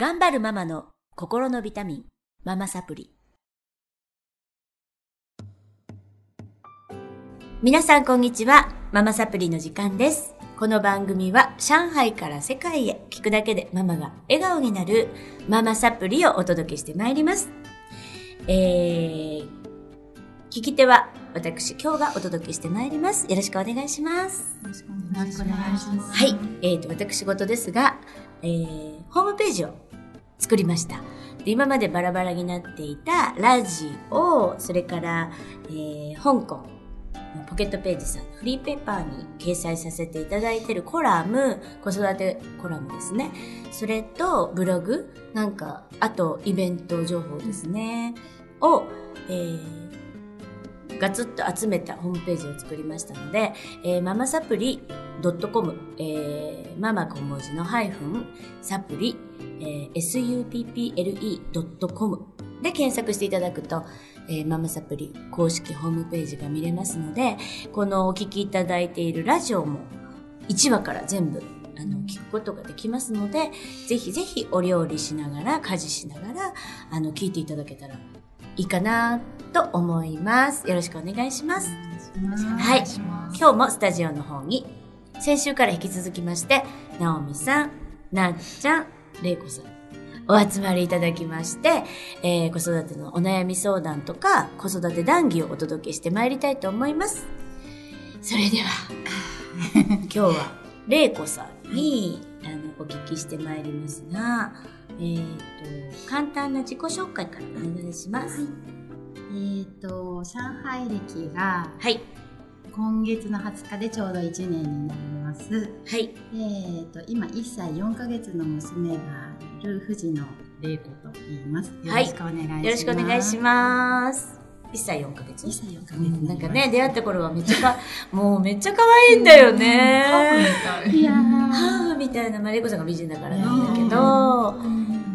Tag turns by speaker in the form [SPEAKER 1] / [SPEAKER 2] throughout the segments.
[SPEAKER 1] 頑張るママの心のビタミン、ママサプリ。皆さんこんにちは。ママサプリの時間です。この番組は上海から世界へ聞くだけでママが笑顔になるママサプリをお届けしてまいります。えー、聞き手は私今日がお届けしてまいります。よろしくお願いします。
[SPEAKER 2] よろしくお願いします。
[SPEAKER 1] はい。えーと、私事ですが、えー、ホームページを作りました。で今までバラバラになっていたラジオ、それから、えー、香港の、ポケットページさんフリーペーパーに掲載させていただいているコラム、子育てコラムですね。それとブログ、なんか、あとイベント情報ですね。を、えー、ガツッと集めたホームページを作りましたので、えー、ママサプリ .com、えー、ママ小文字のハイフン、サプリ、えー、supple.com で検索していただくと、えー、ママサプリ公式ホームページが見れますので、このお聞きいただいているラジオも1話から全部あの聞くことができますので、ぜひぜひお料理しながら、家事しながら、あの、聞いていただけたらいいかなと思います。よろしくお願いします。はい。今日もスタジオの方に、先週から引き続きまして、なおみさん、なっちゃん、れいこさん、お集まりいただきまして、えー、子育てのお悩み相談とか、子育て談義をお届けしてまいりたいと思います。それでは、今日は、れいこさんに、あの、お聞きしてまいりますが、えっ、ー、と、簡単な自己紹介からお願いします。はい、
[SPEAKER 2] えっ、と、上海歴が、
[SPEAKER 1] はい。
[SPEAKER 2] 今月の20日でちょうど1年になります。
[SPEAKER 1] はい。
[SPEAKER 2] えっ、と、今1歳4ヶ月の娘がいる藤野玲子と言います。よろしくお願いします。
[SPEAKER 1] よろしくお願いします。1歳4ヶ月
[SPEAKER 2] ?1 歳4ヶ月、
[SPEAKER 1] うん、なんかね、出会った頃はめっちゃか、もうめっちゃ可愛いんだよね。
[SPEAKER 2] ハーフみたい。いや
[SPEAKER 1] ハーフみたいな、まあ、レイコさんが美人だからなんだけど、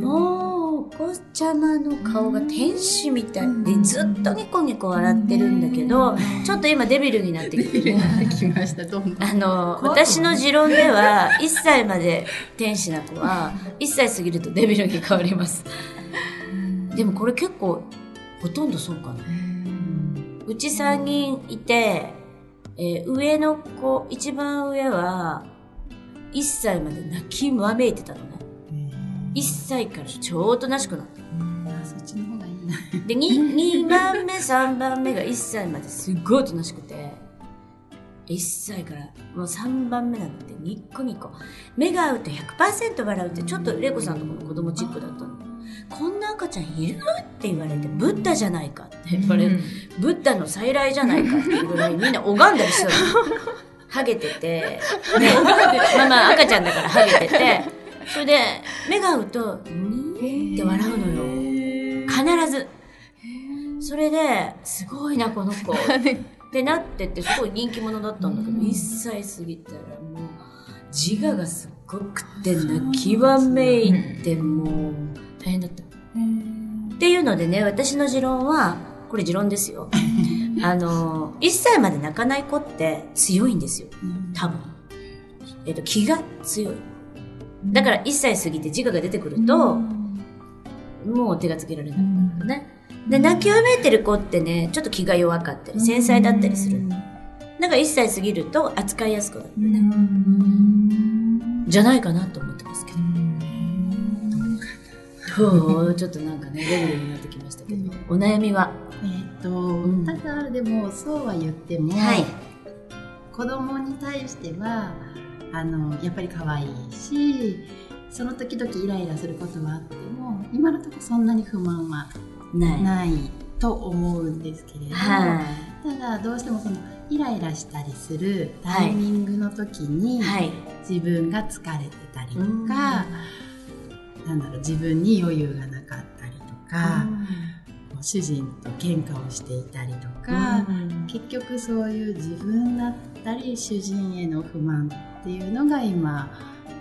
[SPEAKER 1] もう、お子ちゃまの顔が天使みたいで、ずっとニコニコ笑ってるんだけど、ちょっと今デビルになってきてね。
[SPEAKER 2] きました、どんどん。
[SPEAKER 1] あの、私の持論では、1歳まで天使な子は、1歳過ぎるとデビルに変わります。でもこれ結構、ほとんどそうかな。うち3人いて、えー、上の子、一番上は、1歳まで泣きわめいてたのね。1歳から超おとなしくなった。
[SPEAKER 2] そっちの方がいいな。
[SPEAKER 1] で、2, 2番目、3番目が1歳まですっごいおとなしくて、1歳からもう3番目なんてニッコニコ。目が合うと100%笑うってちょっと玲子さんとこの子供チックだったの。こんな赤ちゃんいるって言われて、ブッダじゃないかって言われる。ブッダの再来じゃないかっていうぐらいみんな拝んだりしたの。ハゲてて、ね、まあまあ赤ちゃんだからハゲてて、それで目が合うと、にって笑うのよ。必ず。それで、すごいな、この子。ってなってて、すごい人気者だったんだけど、1歳過ぎたらもう、自我がすっごくて泣きわめいて、もう、大変だった。っていうのでね、私の持論は、これ持論ですよ。あの、1歳まで泣かない子って強いんですよ。多分。えっと、気が強い。だから1歳過ぎて自我が出てくると、もう手がつけられないんだね。で、泣きわめいてる子ってね、ちょっと気が弱かったり、繊細だったりする。だから1歳過ぎると扱いやすくなるね。じゃないかなと思ってますけど。どうちょっとなんかね、レベルになってきましたけど。お悩みは
[SPEAKER 2] えっと、ただでも、そうは言っても、
[SPEAKER 1] はい、
[SPEAKER 2] 子供に対しては、あの、やっぱり可愛いし、その時々イライラすることはあっても、今のところそんなに不満は
[SPEAKER 1] ない。
[SPEAKER 2] と思うんですけれど、
[SPEAKER 1] はい、
[SPEAKER 2] ただどうしてもそのイライラしたりするタイミングの時に、
[SPEAKER 1] はい、
[SPEAKER 2] 自分が疲れてたりとか、なんだろう自分に余裕がなかったりとか、主人と喧嘩をしていたりとか、結局そういう自分だったり主人への不満っていうのが今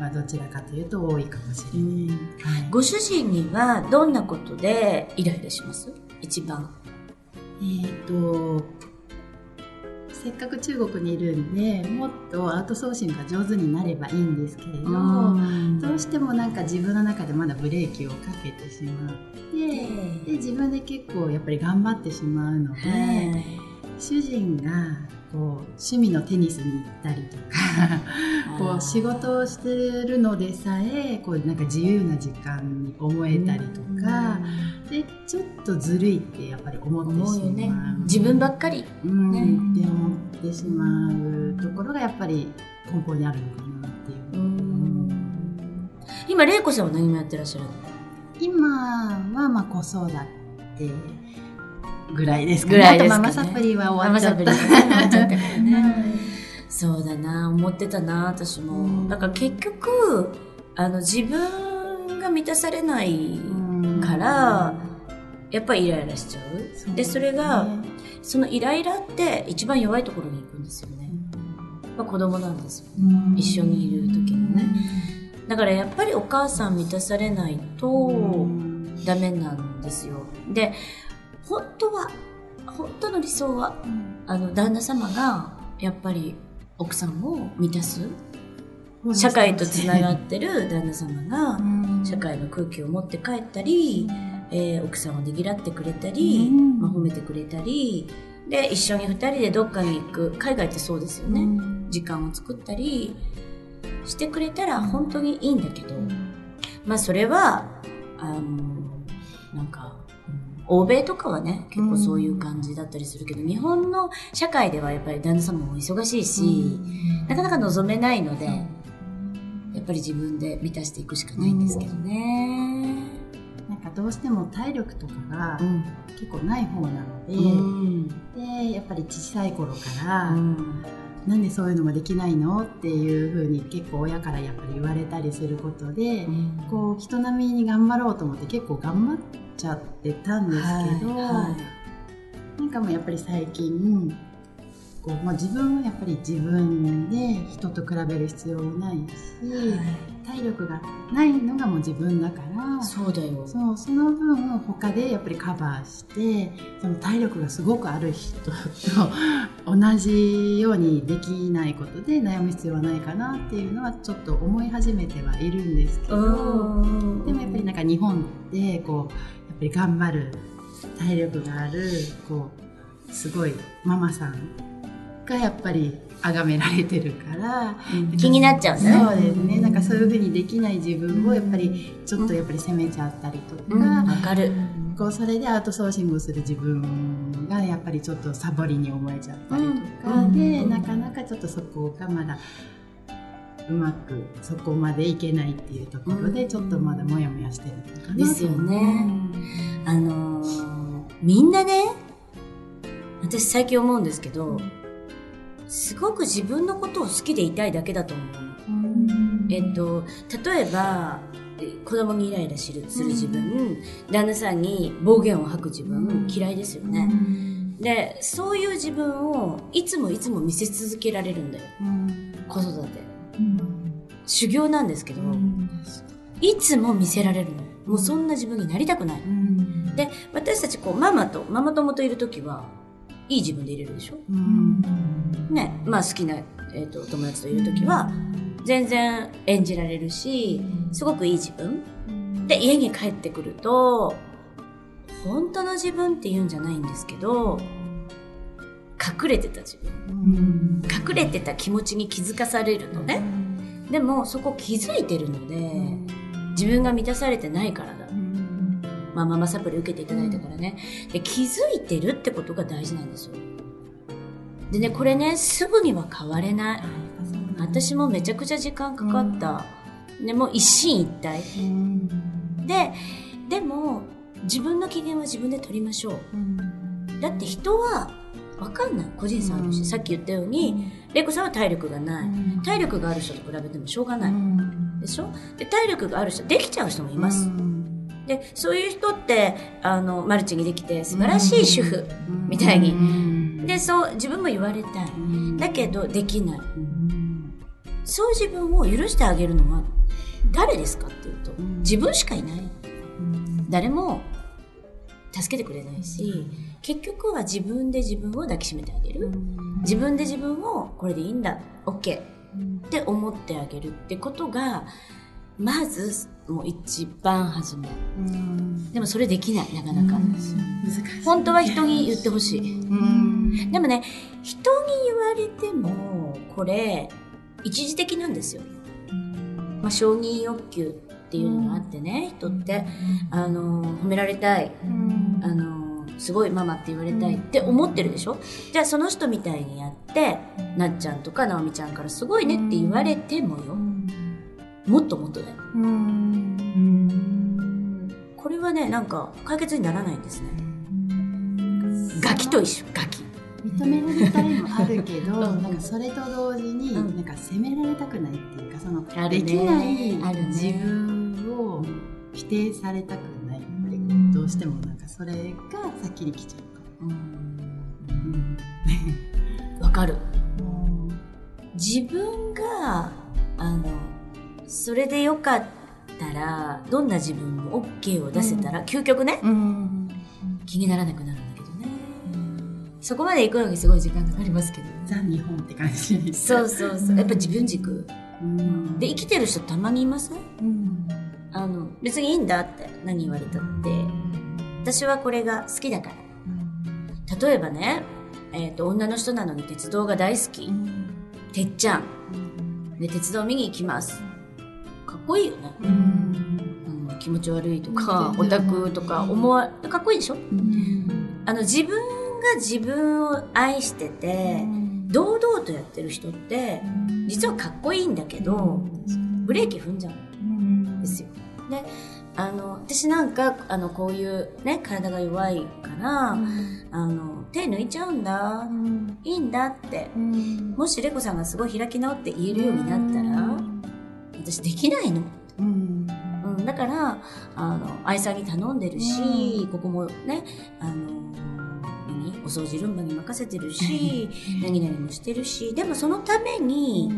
[SPEAKER 2] はどちらかというと多いかもしれない。
[SPEAKER 1] はい、ご主人にはどんなことでイライラします？一番。
[SPEAKER 2] えっ、ー、と、せっかく中国にいるんでもっとアウトソーシングが上手になればいいんですけれど、どうしてもなんか自分の中でまだブレーキをかけてしまってで自分で結構やっぱり頑張ってしまうので、主人がこう趣味のテニスに行ったりとか こう仕事をしてるのでさえこうなんか自由な時間に思えたりとか、でちょっとずるいってやっぱり思ってしまう、ね、
[SPEAKER 1] 自分ばっかり、
[SPEAKER 2] うんね、って思ってしまうところがやっぱり根本にあるのかなっていう。う
[SPEAKER 1] 今玲子さんは何もやってらっしゃる
[SPEAKER 2] 今はまあ子育てぐらいです
[SPEAKER 1] かね。ぐらいです
[SPEAKER 2] かね。ママサプリは終わっちゃった。終わっちゃったから
[SPEAKER 1] ね。そうだな、思ってたな、私も。だから結局、あの、自分が満たされないから、やっぱりイライラしちゃう。で、それが、そのイライラって一番弱いところに行くんですよね。まあ、子供なんですよ。一緒にいる時のね。だからやっぱりお母さん満たされないとダメなんですよ。で、本当は、本当の理想は、うん、あの、旦那様が、やっぱり奥さんを満たす。社会とつながってる 旦那様が、社会の空気を持って帰ったり、えー、奥さんをねぎらってくれたり、まあ、褒めてくれたり、で、一緒に二人でどっかに行く。海外ってそうですよね。時間を作ったりしてくれたら本当にいいんだけど、まあそれは、あの、なんか、欧米とかはね、結構そういう感じだったりするけど、うん、日本の社会ではやっぱり旦那様も忙しいし、うん、なかなか望めないので、やっぱり自分で満たしていくしかないんですけどね。
[SPEAKER 2] なんかどうしても体力とかが結構ない方なので、うん、で、やっぱり小さい頃から、なんでそういうのもできないのっていうふうに結構親からやっぱり言われたりすることで、こう人並みに頑張ろうと思って結構頑張って、ちゃってたんですけど、はいはい、なんかもうやっぱり最近こう、まあ、自分はやっぱり自分で人と比べる必要もないし、はい、体力がないのがもう自分だから
[SPEAKER 1] そうだよ。
[SPEAKER 2] そうその分他でやっぱりカバーしてその体力がすごくある人と同じようにできないことで悩む必要はないかなっていうのはちょっと思い始めてはいるんですけどでもやっぱりなんか日本ってこうり頑張る体力があるこうすごいママさんがやっぱり崇められてるから、
[SPEAKER 1] うん、気になっちゃう
[SPEAKER 2] ね。そうですね。なんかそういうふうにできない自分をやっぱりちょっとやっぱり責めちゃったりとか、
[SPEAKER 1] わ、うん、かる。
[SPEAKER 2] こうそれでアウトソーシングをする自分がやっぱりちょっとサボりに思えちゃったりとかで、なかなかちょっとそこがまだうまくそこまでいけないっていうところでちょっとまだモヤモヤしてる
[SPEAKER 1] かなですよね。あのー、みんなね私最近思うんですけど、すごく自分のことを好きでいたいだけだと思う。えっと、例えば、子供にイライラするする自分、旦那さんに暴言を吐く自分、嫌いですよね。で、そういう自分をいつもいつも見せ続けられるんだよ。子育て。修行なんですけど、いつも見せられるの。もうそんな自分になりたくない。で、私たちこう、ママと、ママ友といるときは、いい自分でいれるでしょ、うん、ね、まあ好きな、えーと、友達といる時は全然演じられるしすごくいい自分。で家に帰ってくると本当の自分って言うんじゃないんですけど隠れてた自分、隠れてた気持ちに気づかされるのね、でもそこ気づいてるので、自分が満たされてないからだまあ、ママサプリ受けていただいたからね。で、気づいてるってことが大事なんですよ。でね、これね、すぐには変われない。私もめちゃくちゃ時間かかった。でも一進一退。で、でも、自分の機嫌は自分で取りましょう。だって人は、わかんない。個人差あるし、さっき言ったように、レイコさんは体力がない。体力がある人と比べてもしょうがない。でしょ？で、体力がある人、できちゃう人もいます。でそういう人ってあのマルチにできて素晴らしい主婦みたいに、でそう自分も言われたい、だけどできない、そう自分を許してあげるのは誰ですかっていうと、自分しかいない、誰も助けてくれないし、結局は自分で自分を抱きしめてあげる。自分で自分をこれでいいんだ、OK って思ってあげるってことが、まず、もう一番初め。でもそれできない、なかなか。
[SPEAKER 2] 難しい。
[SPEAKER 1] 本当は人に言ってほしい。
[SPEAKER 2] うん。
[SPEAKER 1] でもね、人に言われても、これ、一時的なんですよ。まあ、承認欲求っていうのがあってね、人って、あの、褒められたい。あの、すごいママって言われたいって思ってるでしょ？じゃあその人みたいにやって、なっちゃんとかなおみちゃんからすごいねって言われてもよ。もっともっとだよ。これはね、なんか解決にならないんですね。ガキと一緒、ガキ。
[SPEAKER 2] 認められたいもあるけど、
[SPEAKER 1] うん。
[SPEAKER 2] なんかそれと同時に、
[SPEAKER 1] うん。
[SPEAKER 2] なんか責められたくないっていうかその、
[SPEAKER 1] ね。
[SPEAKER 2] できない
[SPEAKER 1] あるね。
[SPEAKER 2] 自分を否定されたくないどうしてもなんかそれが先に来ちゃうから。うん
[SPEAKER 1] わかる。自分が、あの、それでよかったら、どんな自分も OK を出せたら、究極ね、
[SPEAKER 2] うん
[SPEAKER 1] 気にならなくなるんだけどね。そこまで行くのにすごい時間かかりますけど。
[SPEAKER 2] ザ・日本って感じ。
[SPEAKER 1] そうそうそう。やっぱ自分軸。
[SPEAKER 2] うん
[SPEAKER 1] で、生きてる人たまにいません？
[SPEAKER 2] うん
[SPEAKER 1] あの、別にいいんだって何言われたって。私はこれが好きだから。例えばね、えっ、と、女の人なのに鉄道が大好き。てっちゃん。で、鉄道見に行きます。かっこいいよね。
[SPEAKER 2] うん
[SPEAKER 1] うん、気持ち悪いとか、
[SPEAKER 2] うん
[SPEAKER 1] オタクとか思わ、かっこいいでしょ？あの、自分が自分を愛してて、堂々とやってる人って、実はかっこいいんだけど、ブレーキ踏んじゃうんですよ。で、あの、私なんか、あの、こういうね、体が弱いから、あの、手抜いちゃうんだ。いいんだって。もしレコさんがすごい開き直って言えるようになったら、私できないの。
[SPEAKER 2] うん。
[SPEAKER 1] うん、だから、あの、愛さんに頼んでるし、ここもね、あの、何？お掃除ルンバに任せてるし、何々もしてるし、でもそのために、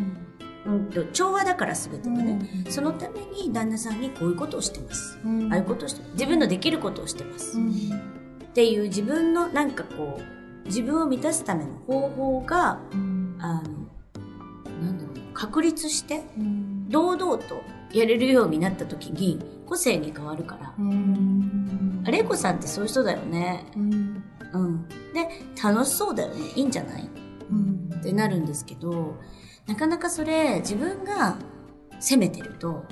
[SPEAKER 1] うんと、調和だから全てがね、そのために旦那さんにこういうことをしてます。ああいうことをして。自分のできることをしてます。っていう自分のなんかこう、自分を満たすための方法が、あの、なんだろう、確立して、堂々とやれるようになった時に、個性に変わるから。あれいこさんってそういう人だよね。うん。で、楽しそうだよね。いいんじゃない？ってなるんですけど、なかなかそれ、自分が責めてると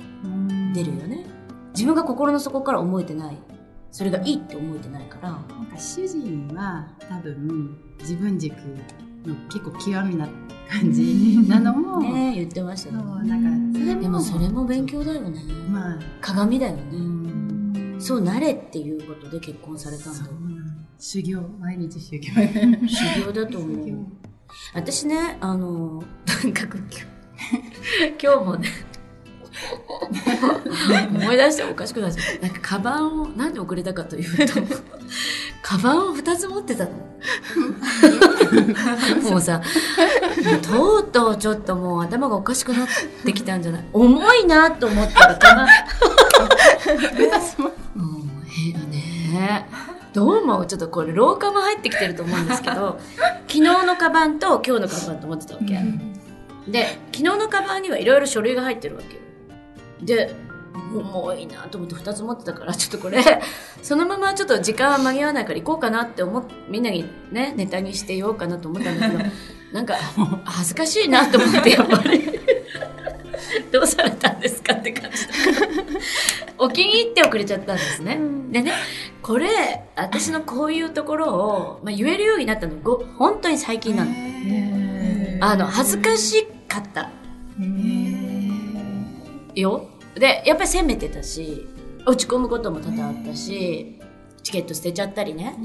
[SPEAKER 1] 出るよね。自分が心の底から思えてない。それがいいって思えてないから。
[SPEAKER 2] なんか主人は多分自分軸の結構極みな感じなのも、
[SPEAKER 1] ねえ言ってましたね。
[SPEAKER 2] なんかそれも
[SPEAKER 1] でもそれも勉強だよね。
[SPEAKER 2] まあ、
[SPEAKER 1] 鏡だよね。
[SPEAKER 2] うん
[SPEAKER 1] そうなれっていうことで結婚されたんだ
[SPEAKER 2] 修行毎日修行
[SPEAKER 1] 修行だと思う。私ね、あの、とにかく今日、もね、思い出しておかしくなっちゃう。なんか、カバンを、なんで遅れたかというと、カバンを2つ持ってたの。もうさ、とうとうちょっともう頭がおかしくなってきたんじゃない重いなと思ったら、カバン、もう、へねどう思うちょっとこれ廊下も入ってきてると思うんですけど、昨日のカバンと今日のカバンと思ってたわけ。で、昨日のカバンにはいろいろ書類が入ってるわけよ。で、重いなと思って2つ持ってたから、ちょっとこれ、そのままちょっと時間は間に合わないから行こうかなって思っ、みんなにね、ネタにして言おうかなと思ったんだけど、なんか、恥ずかしいなと思って、やっぱり。どうされたんですかって感じ。お気に入って遅れちゃったんですね。でね、これ、私のこういうところを、まあ、言えるようになったの、ご本当に最近なの。あの、恥ずかしかったよ。で、やっぱり責めてたし、落ち込むことも多々あったし、チケット捨てちゃったりね。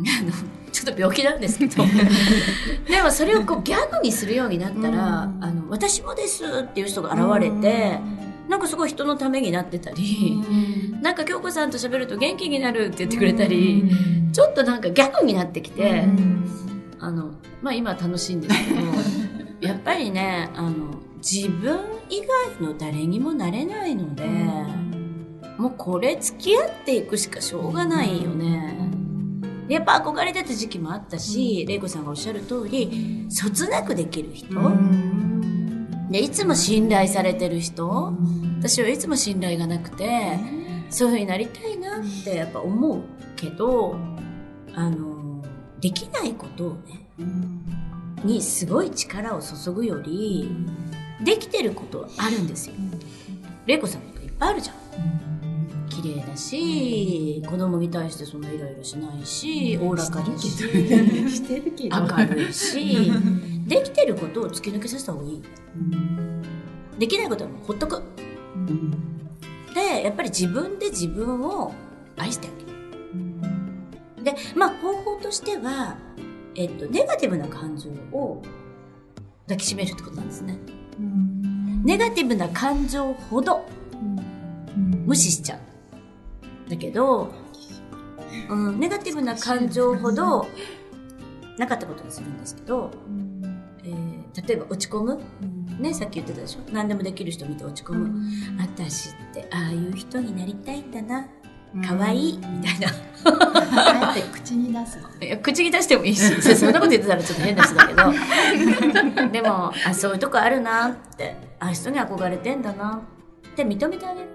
[SPEAKER 1] あの、ちょっと病気なんですけど。でもそれをこうギャグにするようになったら、
[SPEAKER 2] うん。
[SPEAKER 1] あの、私もですっていう人が現れて、なんかすごい人のためになってたり、なんか京子さんと喋ると元気になるって言ってくれたり、ちょっとなんかギャグになってきて、あの、まあ今は楽しいんですけど、やっぱりね、あの、自分以外の誰にもなれないので、もうこれ付き合っていくしかしょうがないよね。でやっぱ憧れてた時期もあったし、玲子さんがおっしゃる通り、そつなくできる人、でいつも信頼されてる人、私はいつも信頼がなくて、そういうふうになりたいなってやっぱ思うけど、あの、できないことをね、にすごい力を注ぐより、できてることはあるんですよ。玲子さんとかいっぱいあるじゃん。綺麗だし、子供に対してそんなイライラしないし、おおらかだし、
[SPEAKER 2] してるけど。
[SPEAKER 1] 明るいし、できてることを突き抜けさせた方がいい。できないことはもうほっとく。で、やっぱり自分で自分を愛してあげる。で、まあ方法としては、えっと、ネガティブな感情を抱きしめるってことなんですね。ネガティブな感情ほど無視しちゃう。だけど、うん、ネガティブな感情ほどなかったことにするんですけど、えー例えば落ち込むね、さっき言ってたでしょ何でもできる人見て落ち込む。私ってああいう人になりたいんだな。可愛いみたいな。
[SPEAKER 2] あえて口に出すの。
[SPEAKER 1] いや口に出してもいいし、そんなこと言ってたらちょっと変な人だけど。でも、あ、そういうとこあるなって、あ人に憧れてんだなって認めてあげる。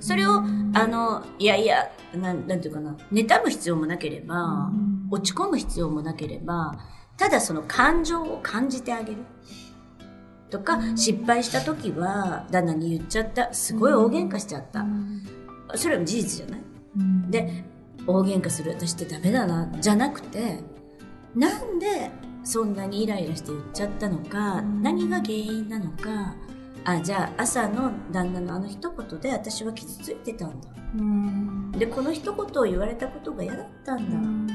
[SPEAKER 1] それを、あの、いやいや、なん、なんていうかな、妬む必要もなければ、落ち込む必要もなければ、ただその感情を感じてあげる。とか、失敗した時は、旦那に言っちゃった。すごい大喧嘩しちゃった。それは事実じゃない？で、大喧嘩する。私ってダメだな、じゃなくて、なんでそんなにイライラして言っちゃったのか、何が原因なのか、あ、じゃあ朝の旦那のあの一言で私は傷ついてたんだ。で、この一言を言われたことが嫌だったんだ。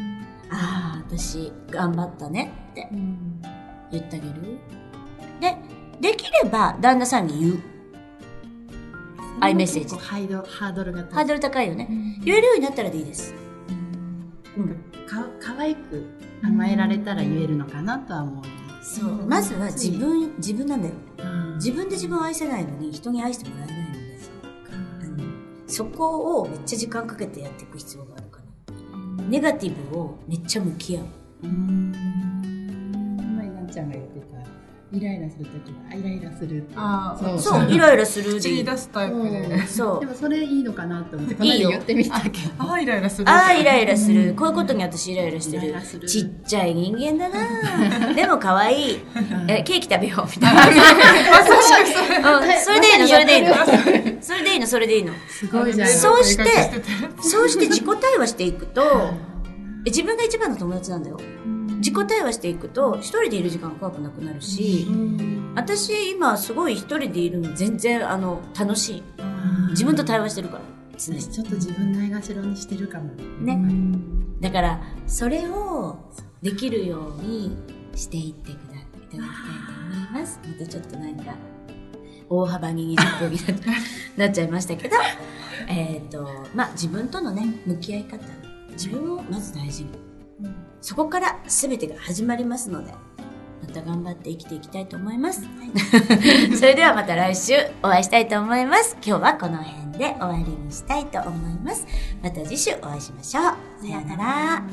[SPEAKER 1] ああ、私頑張ったねって言ってあげる。で、できれば旦那さんに言う。アイメッセージ
[SPEAKER 2] ハイドハードルが
[SPEAKER 1] ハードル高いよね。言えるようになったらでいいです。うん。
[SPEAKER 2] か可愛く甘えられたら言えるのかなとは思う。
[SPEAKER 1] そう。まずは自分、自分なんだよ。自分で自分を愛せないのに人に愛してもらえないので、あのそこをめっちゃ時間かけてやっていく必要があるかな。ネガティブをめっちゃ向き合う。
[SPEAKER 2] うん。今いなちゃんが言ってたイライラするときはイライラする。
[SPEAKER 3] あー
[SPEAKER 2] そう
[SPEAKER 1] そう、イライラするでいい。
[SPEAKER 3] 出すタイプで。
[SPEAKER 2] うん
[SPEAKER 1] そう
[SPEAKER 2] でもそれいいのかなと思ってこの間言ってみたけど。
[SPEAKER 3] ああ、イライラする。
[SPEAKER 1] ああ、イライラする。こういうことに私イライラしてるちっちゃい人間だな でも可愛い。
[SPEAKER 2] うん
[SPEAKER 1] え、ケーキ食べよう。みたいな。うんそれでいいの、それでいいの。それでいいの、それでいいの。
[SPEAKER 2] すごいじゃん。
[SPEAKER 1] そうしてそうして自己対話していくと、え自分が一番の友達なんだよ。自己対話していくと、一人でいる時間が怖くなくなるし、私今すごい一人でいるの全然あの楽しい。自分と対話してるから。常に
[SPEAKER 2] 私ちょっと自分ないがしろにしてるかも。
[SPEAKER 1] ね。だから、それをできるようにしていってくだいただきたいと思います。またちょっとなんか、大幅に20分になっちゃいましたけど、えっ、と、まあ自分とのね、向き合い方。自分をまず大事に。そこから全てが始まりますので、また頑張って生きていきたいと思います。それではまた来週お会いしたいと思います。今日はこの辺で終わりにしたいと思います。また次週お会いしましょう。さようなら。